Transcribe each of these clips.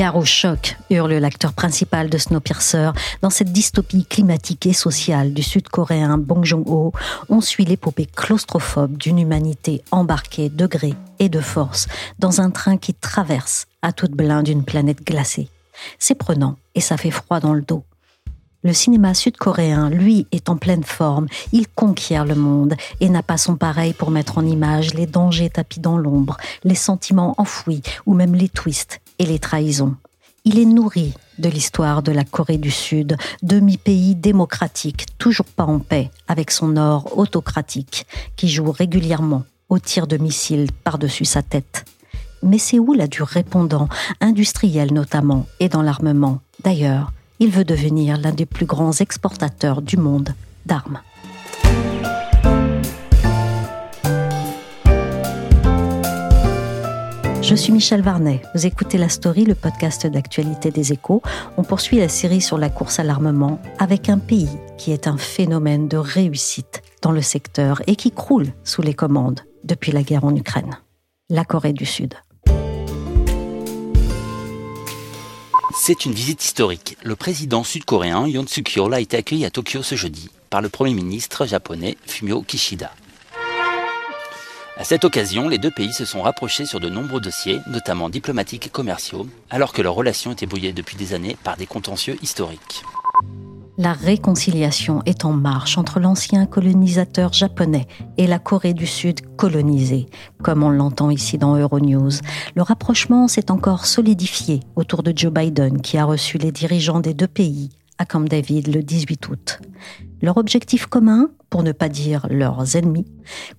Gare au choc, hurle l'acteur principal de Snowpiercer. Dans cette dystopie climatique et sociale du sud-coréen Bong Joon-ho, on suit l'épopée claustrophobe d'une humanité embarquée de gré et de force dans un train qui traverse à toute blinde une planète glacée. C'est prenant et ça fait froid dans le dos. Le cinéma sud-coréen, lui, est en pleine forme. Il conquiert le monde et n'a pas son pareil pour mettre en image les dangers tapis dans l'ombre, les sentiments enfouis ou même les twists et les trahisons. Il est nourri de l'histoire de la Corée du Sud, demi-pays démocratique, toujours pas en paix avec son nord autocratique, qui joue régulièrement au tir de missiles par-dessus sa tête. Mais c'est où la du répondant, industriel notamment, et dans l'armement? D'ailleurs, il veut devenir l'un des plus grands exportateurs du monde d'armes. Je suis Michel Varnet. Vous écoutez La Story, le podcast d'actualité des échos. On poursuit la série sur la course à l'armement avec un pays qui est un phénomène de réussite dans le secteur et qui croule sous les commandes depuis la guerre en Ukraine. La Corée du Sud. C'est une visite historique. Le président sud-coréen Yoon Suk-yeol a été accueilli à Tokyo ce jeudi par le premier ministre japonais Fumio Kishida. À cette occasion, les deux pays se sont rapprochés sur de nombreux dossiers, notamment diplomatiques et commerciaux, alors que leurs relations étaient brouillées depuis des années par des contentieux historiques. La réconciliation est en marche entre l'ancien colonisateur japonais et la Corée du Sud colonisée, comme on l'entend ici dans Euronews. Le rapprochement s'est encore solidifié autour de Joe Biden, qui a reçu les dirigeants des deux pays à Camp David le 18 août. Leur objectif commun, pour ne pas dire leurs ennemis,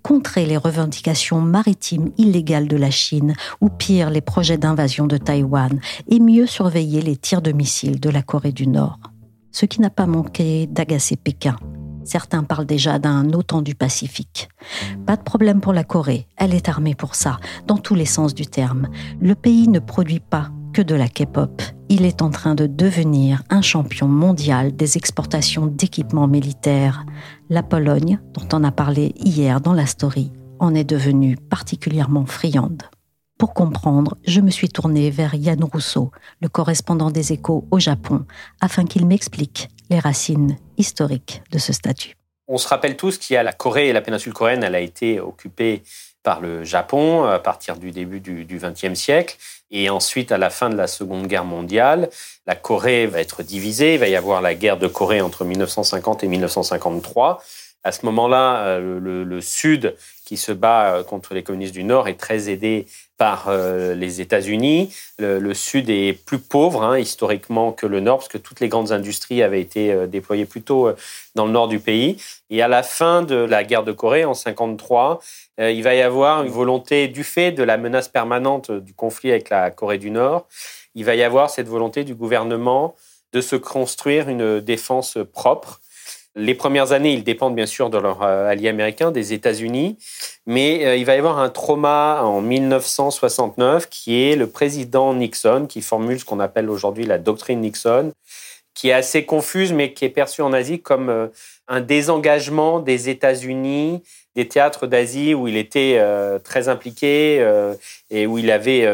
contrer les revendications maritimes illégales de la Chine ou pire les projets d'invasion de Taïwan et mieux surveiller les tirs de missiles de la Corée du Nord. Ce qui n'a pas manqué d'agacer Pékin. Certains parlent déjà d'un OTAN du Pacifique. Pas de problème pour la Corée, elle est armée pour ça, dans tous les sens du terme. Le pays ne produit pas que de la K-pop. Il est en train de devenir un champion mondial des exportations d'équipements militaires. La Pologne, dont on a parlé hier dans la story, en est devenue particulièrement friande. Pour comprendre, je me suis tournée vers Yann Rousseau, le correspondant des échos au Japon, afin qu'il m'explique les racines historiques de ce statut. On se rappelle tous qu'il y a la Corée et la péninsule coréenne, elle a été occupée par le Japon à partir du début du XXe siècle. Et ensuite, à la fin de la Seconde Guerre mondiale, la Corée va être divisée. Il va y avoir la guerre de Corée entre 1950 et 1953. À ce moment-là, euh, le, Sud, qui se bat euh, contre les communistes du Nord, est très aidé par euh, les États-Unis. Le, Sud est plus pauvre hein, historiquement que le Nord, parce que toutes les grandes industries avaient été déployées plutôt dans le nord du pays. Et à la fin de la guerre de Corée, en 53, il va y avoir une volonté, du fait de la menace permanente du conflit avec la Corée du Nord, il va y avoir cette volonté du gouvernement de se construire une défense propre les premières années, ils dépendent bien sûr de leur euh, allié américain, des États-Unis, mais euh, il va y avoir un trauma en 1969 qui est le président Nixon qui formule ce qu'on appelle aujourd'hui la doctrine Nixon, qui est assez confuse mais qui est perçue en Asie comme euh, un désengagement des États-Unis des théâtres d'Asie où il était très impliqué et où il avait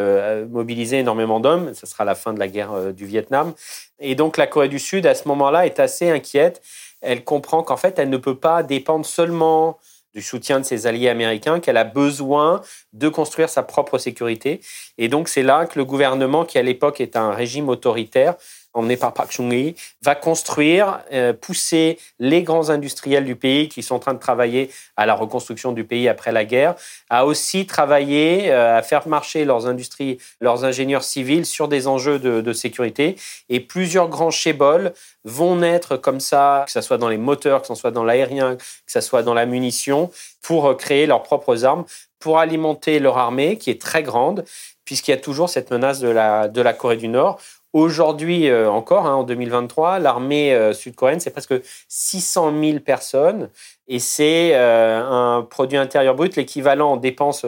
mobilisé énormément d'hommes. Ce sera la fin de la guerre du Vietnam. Et donc la Corée du Sud, à ce moment-là, est assez inquiète elle comprend qu'en fait, elle ne peut pas dépendre seulement du soutien de ses alliés américains, qu'elle a besoin de construire sa propre sécurité. Et donc, c'est là que le gouvernement, qui à l'époque est un régime autoritaire, emmené par Park Chung-hee, va construire, euh, pousser les grands industriels du pays qui sont en train de travailler à la reconstruction du pays après la guerre, à aussi travailler euh, à faire marcher leurs industries, leurs ingénieurs civils sur des enjeux de, sécurité. Et plusieurs grands chebols vont naître comme ça, que ce soit dans les moteurs, que ce soit dans l'aérien, que ce soit dans la munition, pour créer leurs propres armes, pour alimenter leur armée qui est très grande, puisqu'il y a toujours cette menace de la Corée du Nord. Aujourd'hui euh, encore, hein, en 2023, l'armée euh, sud-coréenne, c'est presque 600 000 personnes et c'est euh, un produit intérieur brut, l'équivalent en dépenses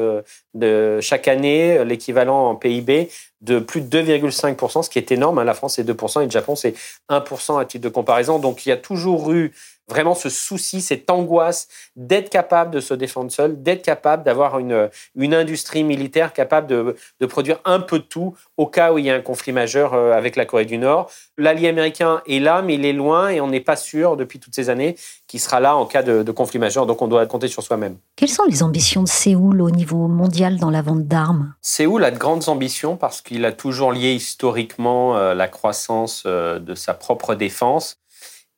de chaque année, l'équivalent en PIB de plus de 2,5%, ce qui est énorme. Hein. La France, c'est 2% et le Japon, c'est 1% à titre de comparaison. Donc, il y a toujours eu vraiment ce souci, cette angoisse d'être capable de se défendre seul, d'être capable d'avoir une, une industrie militaire capable de, de, produire un peu de tout au cas où il y a un conflit majeur euh, avec la Corée du Nord. L'allié américain est là, mais il est loin et on n'est pas sûr depuis toutes ces années qu'il sera là en cas de, de, conflit majeur. Donc on doit compter sur soi-même. Quelles sont les ambitions de Séoul au niveau mondial dans la vente d'armes? Séoul a de grandes ambitions parce qu'il a toujours lié historiquement euh, la croissance euh, de sa propre défense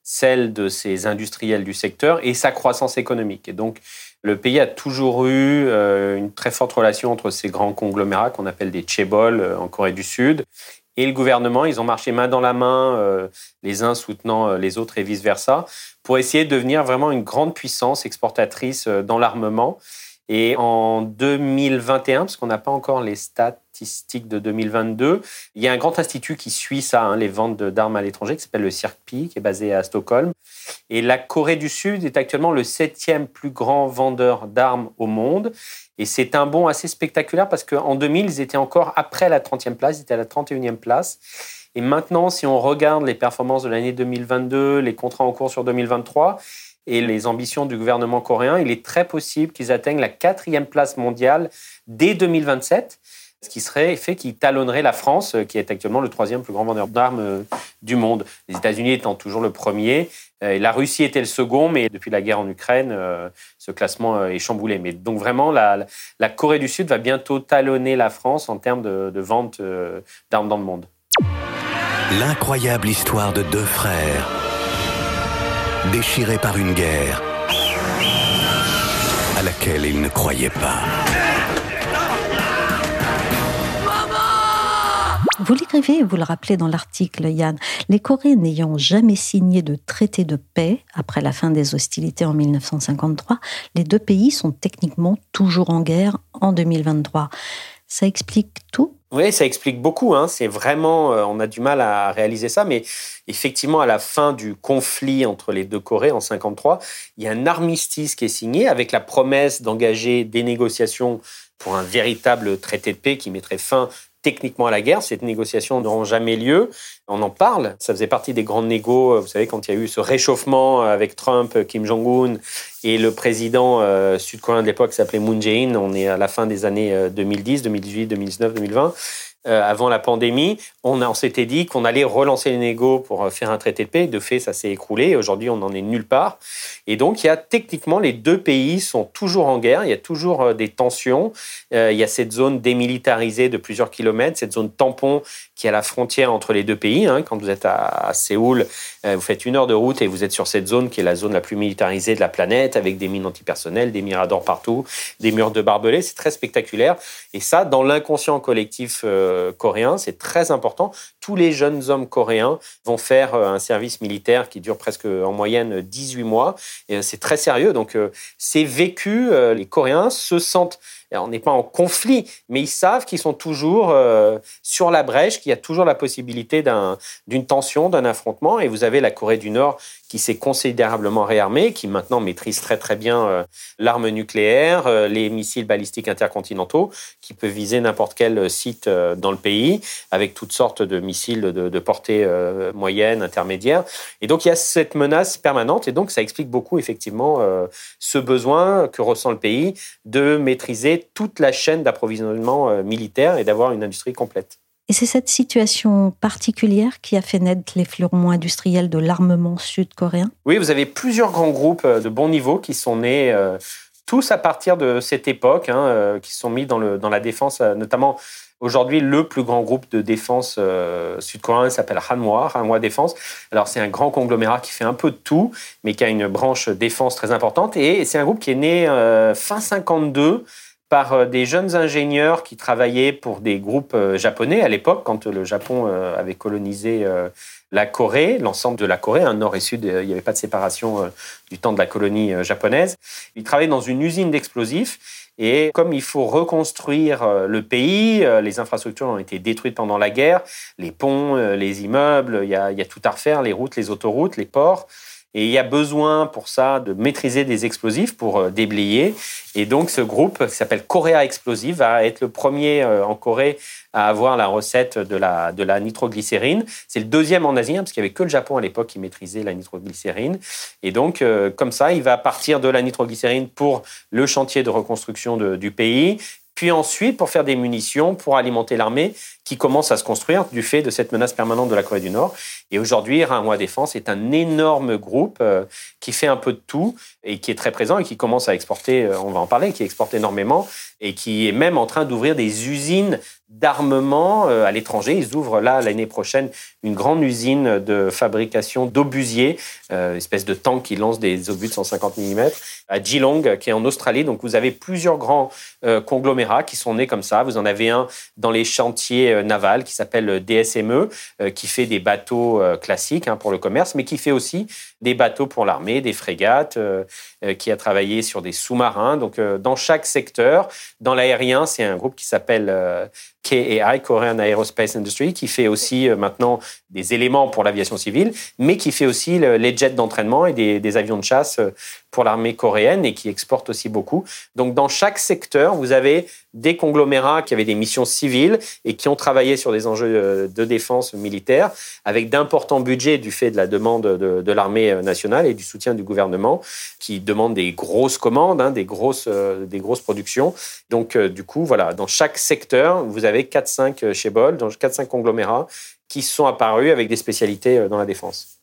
celle de ses industriels du secteur et sa croissance économique. Et donc, le pays a toujours eu euh, une très forte relation entre ces grands conglomérats qu'on appelle des chaebols euh, en Corée du Sud et le gouvernement. Ils ont marché main dans la main, euh, les uns soutenant les autres et vice-versa, pour essayer de devenir vraiment une grande puissance exportatrice dans l'armement. Et en 2021, parce qu'on n'a pas encore les de 2022, il y a un grand institut qui suit ça, hein, les ventes d'armes à l'étranger, qui s'appelle le CIRCPI, qui est basé à Stockholm. Et la Corée du Sud est actuellement le septième plus grand vendeur d'armes au monde. Et c'est un bond assez spectaculaire parce qu'en 2000, ils étaient encore après la 30e place, ils étaient à la 31e place. Et maintenant, si on regarde les performances de l'année 2022, les contrats en cours sur 2023, et les ambitions du gouvernement coréen, il est très possible qu'ils atteignent la quatrième place mondiale dès 2027, ce qui serait fait qu'ils talonneraient la France, qui est actuellement le troisième plus grand vendeur d'armes euh, du monde. Les États-Unis étant toujours le premier, euh, la Russie était le second, mais depuis la guerre en Ukraine, euh, ce classement est chamboulé. Mais donc vraiment, la, Corée du Sud va bientôt talonner la France en termes de vente d'armes dans le monde. L'incroyable histoire de deux frères déchirés par une guerre à laquelle ils ne croyaient pas. Vous l'écrivez vous le rappelez dans l'article, Yann, les Coréens n'ayant jamais signé de traité de paix après la fin des hostilités en 1953, les deux pays sont techniquement toujours en guerre en 2023. Ça explique tout? Oui, ça explique beaucoup. Hein. C'est vraiment, euh, on a du mal à réaliser ça, mais effectivement, à la fin du conflit entre les deux Corées en 53, il y a un armistice qui est signé avec la promesse d'engager des négociations pour un véritable traité de paix qui mettrait fin techniquement à la guerre. Ces négociations n'auront jamais lieu. On en parle. Ça faisait partie des grandes négos. Vous savez, quand il y a eu ce réchauffement avec Trump, Kim Jong-un et le président euh, sud-coréen de l'époque s'appelait Moon Jae-in. On est à la fin des années 2010, 2018, 2019, 2020. Euh, avant la pandémie, on, s'était dit qu'on allait relancer les négos pour euh, faire un traité de paix. De fait, ça s'est écroulé. Aujourd'hui, on n'en est nulle part. Et donc, il y a techniquement, les deux pays sont toujours en guerre. Il y a toujours euh, des tensions. il y a cette zone démilitarisée de plusieurs kilomètres, cette zone tampon qui est à la frontière entre les deux pays. Hein. Quand vous êtes à, Séoul, vous faites une heure de route et vous êtes sur cette zone qui est la zone la plus militarisée de la planète, avec des mines antipersonnelles, des miradors partout, des murs de barbelés. C'est très spectaculaire. Et ça, dans l'inconscient collectif euh, coréen, c'est très important. Tous les jeunes hommes coréens vont faire euh, un service militaire qui dure presque en moyenne 18 mois. Et euh, c'est très sérieux. Donc, c'est vécu. Les Coréens se sentent on n'est pas en conflit, mais ils savent qu'ils sont toujours sur la brèche, qu'il y a toujours la possibilité d'une tension, d'un affrontement. Et vous avez la Corée du Nord qui s'est considérablement réarmé, qui maintenant maîtrise très très bien euh, l'arme nucléaire, euh, les missiles balistiques intercontinentaux, qui peut viser n'importe quel site euh, dans le pays, avec toutes sortes de missiles de, portée moyenne, intermédiaire. Et donc il y a cette menace permanente, et donc ça explique beaucoup effectivement ce besoin que ressent le pays de maîtriser toute la chaîne d'approvisionnement militaire et d'avoir une industrie complète. Et c'est cette situation particulière qui a fait naître les fleurons industriels de l'armement sud-coréen? Oui, vous avez plusieurs grands groupes euh, de bon niveau qui sont nés euh, tous à partir de cette époque, hein, euh, qui sont mis dans, le, dans la défense, notamment Aujourd'hui, le plus grand groupe de défense euh, sud-coréen s'appelle Hanwha, Hanwha Défense. Alors, c'est un grand conglomérat qui fait un peu de tout, mais qui a une branche défense très importante. Et c'est un groupe qui est né euh, fin 52 par euh, des jeunes ingénieurs qui travaillaient pour des groupes japonais à l'époque, quand le Japon avait colonisé la Corée, l'ensemble de la Corée, un hein, nord et sud, il n'y avait pas de séparation du temps de la colonie japonaise. Ils travaillaient dans une usine d'explosifs et comme il faut reconstruire euh, le pays, euh, les infrastructures ont été détruites pendant la guerre, les ponts, euh, les immeubles, il y a, il y a tout à refaire, les routes, les autoroutes, les ports. Et il y a besoin pour ça de maîtriser des explosifs pour euh, déblayer. Et donc ce groupe qui s'appelle Korea Explosive va être le premier euh, en Corée à avoir la recette de la, de la nitroglycérine. C'est le deuxième en Asie, hein, parce qu'il n'y avait que le Japon à l'époque qui maîtrisait la nitroglycérine. Et donc euh, comme ça, il va partir de la nitroglycérine pour le chantier de reconstruction du pays puis ensuite pour faire des munitions pour alimenter l'armée qui commence à se construire du fait de cette menace permanente de la Corée du Nord. Et aujourd'hui, Ranhua Défense est un énorme groupe euh, qui fait un peu de tout et qui est très présent et qui commence à exporter, euh, on va en parler, qui exporte énormément et qui est même en train d'ouvrir des usines d'armement euh, à l'étranger. Ils ouvrent là l'année prochaine une grande usine de fabrication d'obusiers, une espèce de tank qui lance des obus de 150 mm à Geelong, qui est en Australie. Donc vous avez plusieurs grands conglomérats qui sont nés comme ça. Vous en avez un dans les chantiers navals qui s'appelle DSME, qui fait des bateaux euh, classique hein, pour le commerce, mais qui fait aussi des bateaux pour l'armée, des frégates, euh, euh, qui a travaillé sur des sous-marins. Donc, dans chaque secteur, dans l'aérien, c'est un groupe qui s'appelle KAI, Korean Aerospace Industry, qui fait aussi maintenant des éléments pour l'aviation civile, mais qui fait aussi les jets d'entraînement et des, avions de chasse pour l'armée coréenne et qui exporte aussi beaucoup. Donc, dans chaque secteur, vous avez des conglomérats qui avaient des missions civiles et qui ont travaillé sur des enjeux de défense militaire avec d'importants budgets du fait de la demande de, l'armée nationale et du soutien du gouvernement qui demande des grosses commandes, hein, des, grosses, euh, des grosses productions. Donc, euh, du coup, voilà, dans chaque secteur, vous avez 4-5 euh, chez Bol, dans 4-5 conglomérats qui sont apparus avec des spécialités dans la défense.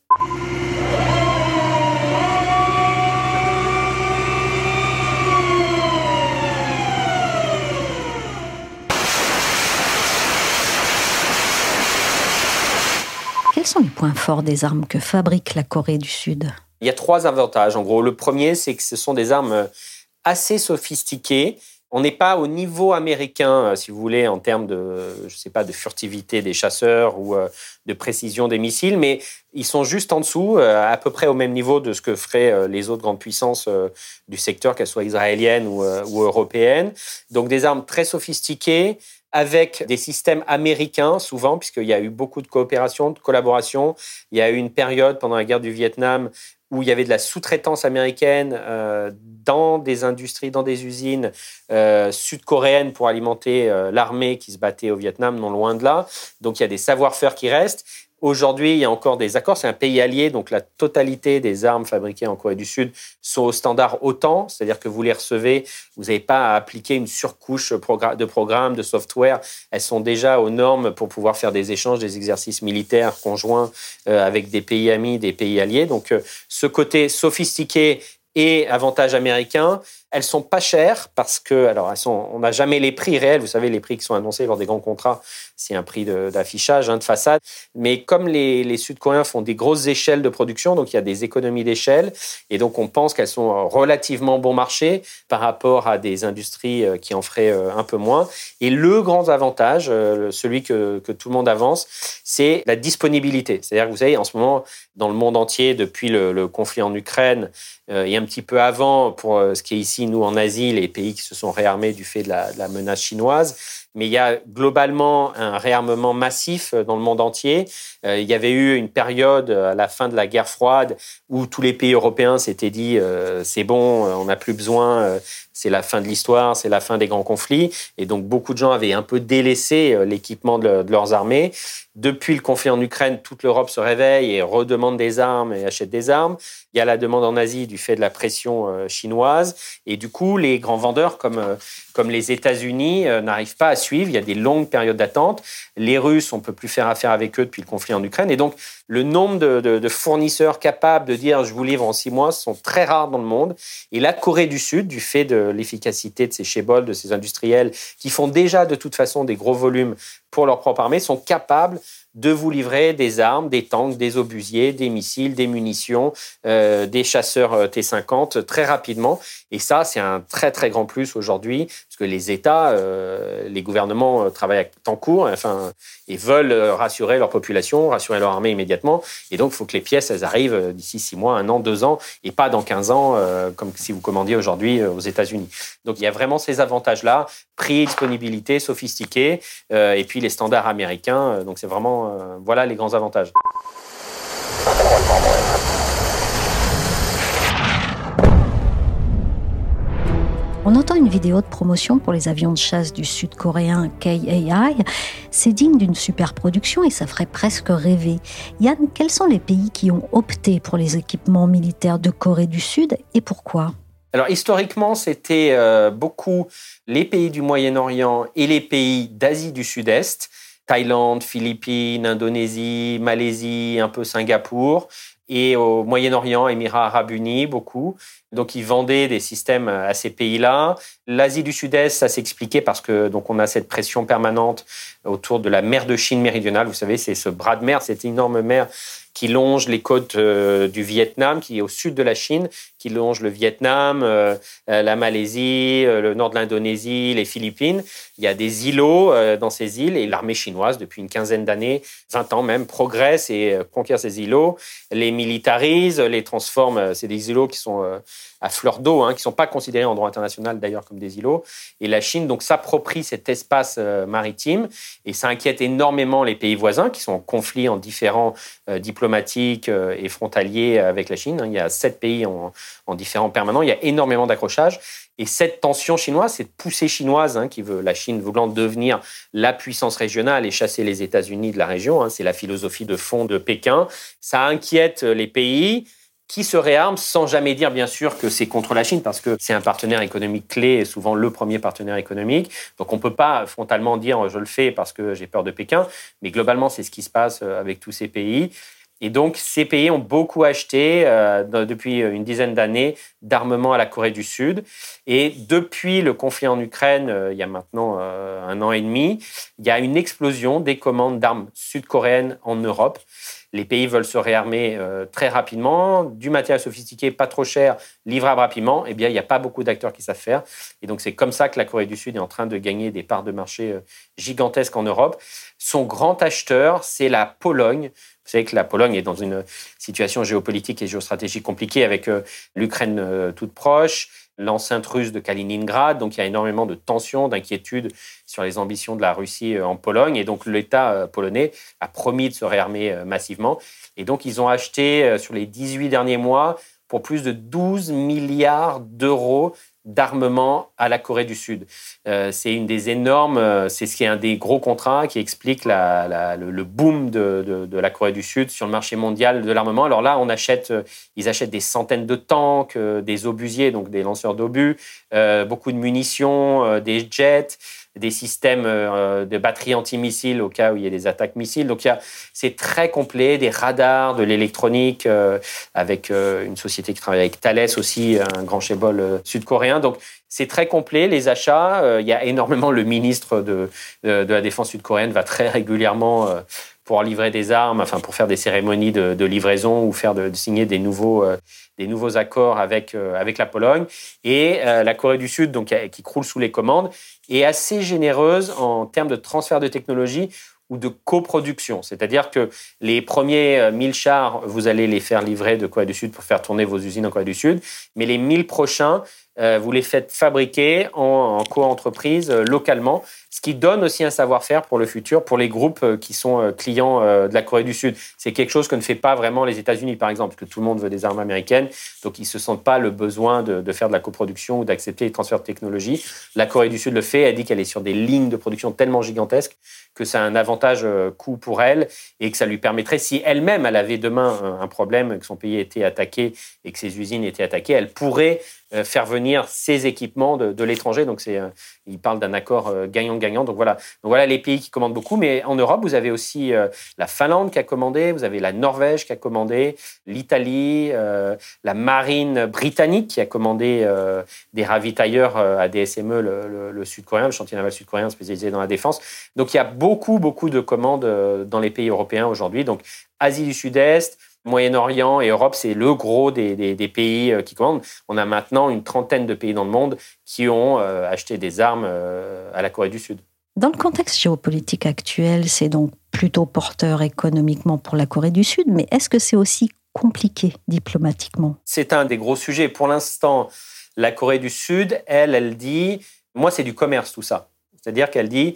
sont les points forts des armes que fabrique la Corée du Sud? Il y a trois avantages. En gros, le premier, c'est que ce sont des armes assez sophistiquées. On n'est pas au niveau américain, euh, si vous voulez, en termes de, je sais pas, de furtivité des chasseurs ou euh, de précision des missiles, mais ils sont juste en dessous, euh, à peu près au même niveau de ce que feraient les autres grandes puissances du secteur, qu'elles soient israéliennes ou, ou européennes. Donc des armes très sophistiquées, avec des systèmes américains, souvent, puisqu'il y a eu beaucoup de coopération, de collaboration. Il y a eu une période pendant la guerre du Vietnam où il y avait de la sous-traitance américaine euh, dans des industries, dans des usines euh, sud-coréennes pour alimenter euh, l'armée qui se battait au Vietnam, non loin de là. Donc il y a des savoir-faire qui restent. Aujourd'hui, il y a encore des accords. C'est un pays allié, donc la totalité des armes fabriquées en Corée du Sud sont au standard OTAN, c'est-à-dire que vous les recevez, vous n'avez pas à appliquer une surcouche de programmes, de software. Elles sont déjà aux normes pour pouvoir faire des échanges, des exercices militaires conjoints euh, avec des pays amis, des pays alliés. Donc, euh, ce côté sophistiqué et avantage américain, elles sont pas chères parce que, alors, elles sont, on n'a jamais les prix réels. Vous savez, les prix qui sont annoncés lors des grands contrats, c'est un prix d'affichage, hein, de, façade. Mais comme les, les Sud-Coréens font des grosses échelles de production, donc il y a des économies d'échelle, et donc on pense qu'elles sont relativement bon marché par rapport à des industries euh, qui en feraient euh, un peu moins. Et le grand avantage, euh, celui que, que tout le monde avance, c'est la disponibilité. C'est-à-dire que vous savez, en ce moment, dans le monde entier, depuis le, le conflit en Ukraine et un petit peu avant, pour ce qui est ici nous, en Asie, les pays qui se sont réarmés du fait de la, menace chinoise. Mais il y a globalement un réarmement massif dans le monde entier. Euh, il y avait eu une période à la fin de la guerre froide où tous les pays européens s'étaient dit euh, c'est bon, on n'a plus besoin, euh, c'est la fin de l'histoire, c'est la fin des grands conflits. Et donc beaucoup de gens avaient un peu délaissé l'équipement de, leurs armées. Depuis le conflit en Ukraine, toute l'Europe se réveille et redemande demande des armes et achètent des armes. Il y a la demande en Asie du fait de la pression chinoise. Et du coup, les grands vendeurs comme, comme les États-Unis n'arrivent pas à suivre. Il y a des longues périodes d'attente. Les Russes, on peut plus faire affaire avec eux depuis le conflit en Ukraine. Et donc, le nombre de, fournisseurs capables de dire je vous livre en six mois sont très rares dans le monde. Et la Corée du Sud, du fait de l'efficacité de ces chebols, de ces industriels qui font déjà de toute façon des gros volumes pour leur propre armée, sont capables de vous livrer des armes, des tanks, des obusiers, des missiles, des munitions, euh, des chasseurs euh, T-50 très rapidement. Et ça, c'est un très très grand plus aujourd'hui, parce que les États, euh, les gouvernements travaillent à temps court, enfin, et veulent rassurer leur population, rassurer leur armée immédiatement. Et donc, il faut que les pièces, elles arrivent d'ici six mois, un an, deux ans, et pas dans 15 ans, comme si vous commandiez aujourd'hui aux États-Unis. Donc, il y a vraiment ces avantages-là, prix, disponibilité, sophistiqué, et puis les standards américains. donc, c'est vraiment euh, voilà les grands avantages. On entend une vidéo de promotion pour les avions de chasse du sud-coréen KAI. C'est digne d'une super production et ça ferait presque rêver. Yann, quels sont les pays qui ont opté pour les équipements militaires de Corée du Sud et pourquoi? Alors historiquement, c'était euh, beaucoup les pays du Moyen-Orient et les pays d'Asie du Sud-Est Thaïlande, Philippines, Indonésie, Malaisie, un peu Singapour, et au Moyen-Orient, Émirats arabes unis, beaucoup. Donc, ils vendaient des systèmes à ces pays-là. L'Asie du Sud-Est, ça s'expliquait parce que donc on a cette pression permanente autour de la mer de Chine méridionale. Vous savez, c'est ce bras de mer, cette énorme mer qui longe les côtes euh, du Vietnam, qui est au sud de la Chine, qui longe le Vietnam, euh, euh, la Malaisie, le nord de l'Indonésie, les Philippines. Il y a des îlots dans ces îles et l'armée chinoise, depuis une quinzaine d'années, 20 ans même, progresse et conquiert ces îlots, les militarise, les transforme. C'est des îlots qui sont à fleur d'eau, hein, qui ne sont pas considérés en droit international d'ailleurs comme des îlots. Et la Chine donc s'approprie cet espace euh, maritime et ça inquiète énormément les pays voisins qui sont en conflit en différents euh, diplomatiques euh, et frontaliers avec la Chine. Hein. Il y a sept pays en, en différents permanents. Il y a énormément d'accrochages. Et cette tension chinoise, cette poussée chinoise, hein, qui veut la Chine voulant devenir la puissance régionale et chasser les États-Unis de la région, c'est la philosophie de fond de Pékin. Ça inquiète les pays qui se réarme sans jamais dire bien sûr que c'est contre la Chine parce que c'est un partenaire économique clé et souvent le premier partenaire économique. Donc on peut pas frontalement dire je le fais parce que j'ai peur de Pékin, mais globalement c'est ce qui se passe euh, avec tous ces pays. Et donc ces pays ont beaucoup acheté euh, depuis une dizaine d'années d'armement à la Corée du Sud. Et depuis le conflit en Ukraine, euh, il y a maintenant un an et demi, il y a une explosion des commandes d'armes sud-coréennes en Europe les pays veulent se réarmer euh, très rapidement, du matériel sophistiqué, pas trop cher, livrable rapidement, eh bien, il n'y a pas beaucoup d'acteurs qui savent faire. Et donc, c'est comme ça que la Corée du Sud est en train de gagner des parts de marché euh, gigantesques en Europe. Son grand acheteur, c'est la Pologne. Vous savez que la Pologne est dans une situation géopolitique et géostratégique compliquée avec euh, l'Ukraine toute proche, l'enceinte russe de Kaliningrad. Donc il y a énormément de tensions, d'inquiétudes sur les ambitions de la Russie euh, en Pologne. Et donc l'État euh, polonais a promis de se réarmer euh, massivement. Et donc ils ont acheté sur les 18 derniers mois pour plus de 12 milliards d'euros d'armement à la Corée du Sud. Euh, c'est une des énormes, euh, c'est ce qui est un des gros contrats qui explique le, boom de, la Corée du Sud sur le marché mondial de l'armement. Alors là, euh, ils achètent des centaines de tanks, des obusiers, donc des lanceurs d'obus, beaucoup de munitions, des jets des systèmes euh, de batterie anti-missiles au cas où il y a des attaques missiles. Donc c'est très complet, des radars, de l'électronique, euh, avec euh, une société qui travaille avec Thales aussi, un grand chébol sud-coréen. Donc c'est très complet, les achats. il y a énormément, le ministre de, de, la Défense sud-coréenne va très régulièrement pour livrer des armes, enfin pour faire des cérémonies de, livraison ou faire de, signer des nouveaux, des nouveaux accords avec, avec la Pologne. Et la Corée du Sud, donc, qui croule sous les commandes, est assez généreuse en termes de transfert de technologie ou de coproduction. C'est-à-dire que les premiers 1000 euh, chars, vous allez les faire livrer de Corée du Sud pour faire tourner vos usines en Corée du Sud, mais les 1000 prochains, euh, vous les faites fabriquer en, en co-entreprise euh, localement, ce qui donne aussi un savoir-faire pour le futur, pour les groupes euh, qui sont clients de la Corée du Sud. C'est quelque chose que ne fait pas vraiment les États-Unis, par exemple, parce que tout le monde veut des armes américaines, donc ils ne se sentent pas le besoin de, faire de la coproduction ou d'accepter les transferts de technologie. La Corée du Sud le fait, elle dit qu'elle est sur des lignes de production tellement gigantesques que ça a un avantage coût pour elle et que ça lui permettrait, si elle-même elle avait demain un problème, que son pays était attaqué et que ses usines étaient attaquées, elle pourrait euh, faire venir ces équipements de, l'étranger. Donc, c'est, euh, il parle d'un accord euh, gagnant-gagnant. Donc, voilà. Donc, voilà les pays qui commandent beaucoup. Mais en Europe, vous avez aussi la Finlande qui a commandé, vous avez la Norvège qui a commandé, l'Italie, la marine britannique qui a commandé des ravitailleurs à DSME, le, le sud-coréen, le chantier naval sud-coréen spécialisé dans la défense. Donc, il y a beaucoup, beaucoup de commandes dans les pays européens aujourd'hui. Donc, Asie du Sud-Est, Moyen-Orient et Europe, c'est le gros des, pays euh, qui commandent. On a maintenant une trentaine de pays dans le monde qui ont euh, acheté des armes euh, à la Corée du Sud. Dans le contexte géopolitique actuel, c'est donc plutôt porteur économiquement pour la Corée du Sud, mais est-ce que c'est aussi compliqué diplomatiquement? C'est un des gros sujets. Pour l'instant, la Corée du Sud, elle, elle dit, moi, c'est du commerce tout ça. C'est-à-dire qu'elle dit,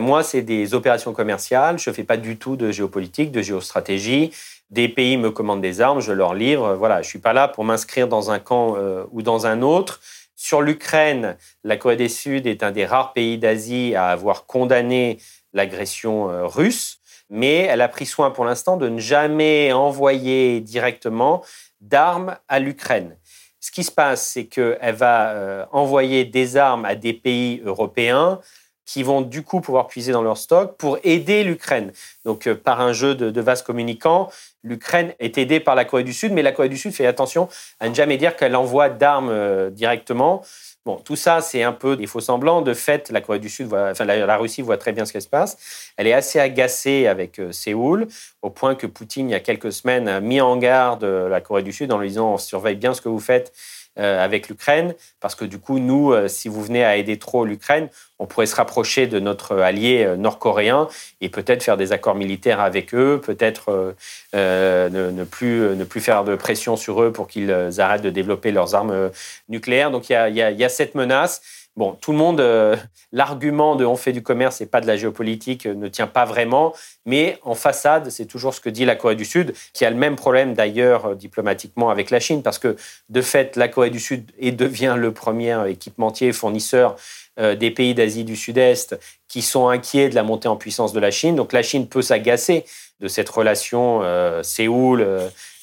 moi, c'est des opérations commerciales, je ne fais pas du tout de géopolitique, de géostratégie des pays me commandent des armes, je leur livre. Voilà, je suis pas là pour m'inscrire dans un camp euh, ou dans un autre. Sur l'Ukraine, la Corée du Sud est un des rares pays d'Asie à avoir condamné l'agression euh, russe, mais elle a pris soin pour l'instant de ne jamais envoyer directement d'armes à l'Ukraine. Ce qui se passe, c'est qu'elle va euh, envoyer des armes à des pays européens qui vont du coup pouvoir puiser dans leur stock pour aider l'Ukraine. Donc euh, par un jeu de, de vases communicants, l'Ukraine est aidée par la Corée du Sud, mais la Corée du Sud fait attention à ne jamais dire qu'elle envoie d'armes euh, directement. Bon, tout ça, c'est un peu des faux semblants. De fait, la Corée du Sud, enfin la, Russie voit très bien ce qui se passe. Elle est assez agacée avec euh, Séoul, au point que Poutine, il y a quelques semaines, a mis en garde la Corée du Sud en lui disant on surveille bien ce que vous faites avec l'Ukraine, parce que du coup, nous, euh, si vous venez à aider trop l'Ukraine, on pourrait se rapprocher de notre allié euh, nord-coréen et peut-être faire des accords militaires avec eux, peut-être ne, plus, ne plus faire de pression sur eux pour qu'ils arrêtent de développer leurs armes nucléaires. Donc il y a cette menace. Bon, tout le monde, euh, l'argument de on fait du commerce et pas de la géopolitique euh, ne tient pas vraiment, mais en façade, c'est toujours ce que dit la Corée du Sud, qui a le même problème d'ailleurs euh, diplomatiquement avec la Chine, parce que de fait, la Corée du Sud devient le premier équipementier, fournisseur des pays d'Asie du Sud-Est qui sont inquiets de la montée en puissance de la Chine. Donc la Chine peut s'agacer de cette relation Séoul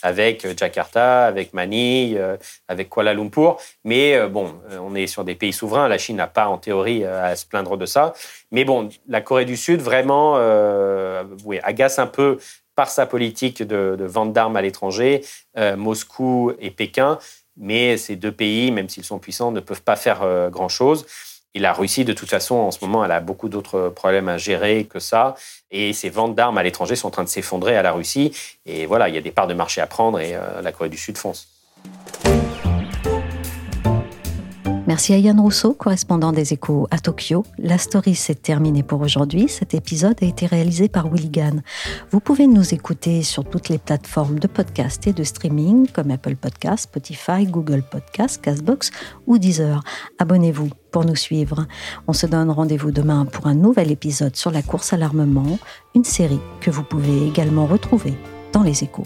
avec euh, Jakarta, avec Manille, euh, avec Kuala Lumpur. Mais euh, bon, on est sur des pays souverains. La Chine n'a pas en théorie à se plaindre de ça. Mais bon, la Corée du Sud vraiment agace un peu par sa politique de, vente d'armes à l'étranger, Moscou et Pékin. Mais ces deux pays, même s'ils sont puissants, ne peuvent pas faire grand-chose. Et la Russie, de toute façon, en ce moment, elle a beaucoup d'autres problèmes à gérer que ça. Et ses ventes d'armes à l'étranger sont en train de s'effondrer à la Russie. Et voilà, il y a des parts de marché à prendre et euh, la Corée du Sud fonce. Merci à Yann Rousseau, correspondant des échos à Tokyo. La story s'est terminée pour aujourd'hui. Cet épisode a été réalisé par Willigan. Vous pouvez nous écouter sur toutes les plateformes de podcast et de streaming comme Apple Podcasts, Spotify, Google Podcasts, Castbox ou Deezer. Abonnez-vous pour nous suivre. On se donne rendez-vous demain pour un nouvel épisode sur la course à l'armement, une série que vous pouvez également retrouver dans les échos.